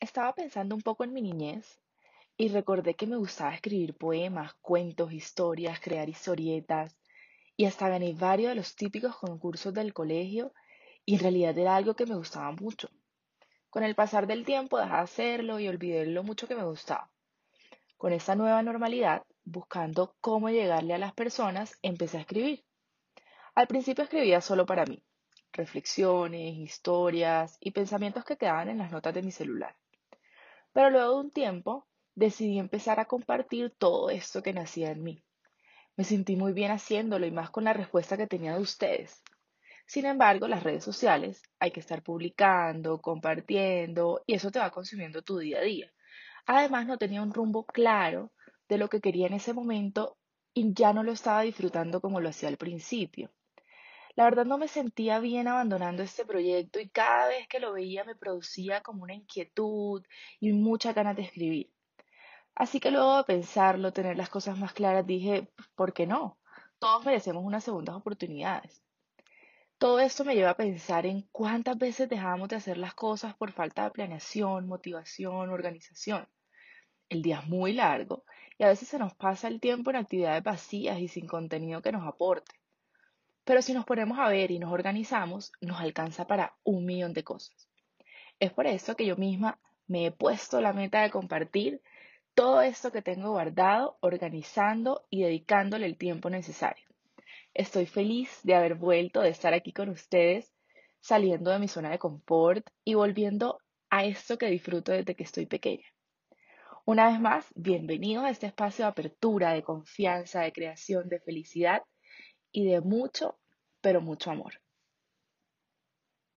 Estaba pensando un poco en mi niñez y recordé que me gustaba escribir poemas, cuentos, historias, crear historietas y hasta gané varios de los típicos concursos del colegio y en realidad era algo que me gustaba mucho. Con el pasar del tiempo dejé de hacerlo y olvidé lo mucho que me gustaba. Con esta nueva normalidad, buscando cómo llegarle a las personas, empecé a escribir. Al principio escribía solo para mí, reflexiones, historias y pensamientos que quedaban en las notas de mi celular. Pero luego de un tiempo decidí empezar a compartir todo esto que nacía en mí. Me sentí muy bien haciéndolo y más con la respuesta que tenía de ustedes. Sin embargo, las redes sociales hay que estar publicando, compartiendo y eso te va consumiendo tu día a día. Además, no tenía un rumbo claro de lo que quería en ese momento y ya no lo estaba disfrutando como lo hacía al principio. La verdad no me sentía bien abandonando este proyecto y cada vez que lo veía me producía como una inquietud y mucha ganas de escribir. Así que luego de pensarlo, tener las cosas más claras, dije, ¿por qué no? Todos merecemos unas segundas oportunidades. Todo esto me lleva a pensar en cuántas veces dejamos de hacer las cosas por falta de planeación, motivación, organización. El día es muy largo y a veces se nos pasa el tiempo en actividades vacías y sin contenido que nos aporte. Pero si nos ponemos a ver y nos organizamos, nos alcanza para un millón de cosas. Es por eso que yo misma me he puesto la meta de compartir todo esto que tengo guardado, organizando y dedicándole el tiempo necesario. Estoy feliz de haber vuelto, de estar aquí con ustedes, saliendo de mi zona de confort y volviendo a esto que disfruto desde que estoy pequeña. Una vez más, bienvenidos a este espacio de apertura, de confianza, de creación, de felicidad y de mucho, pero mucho amor.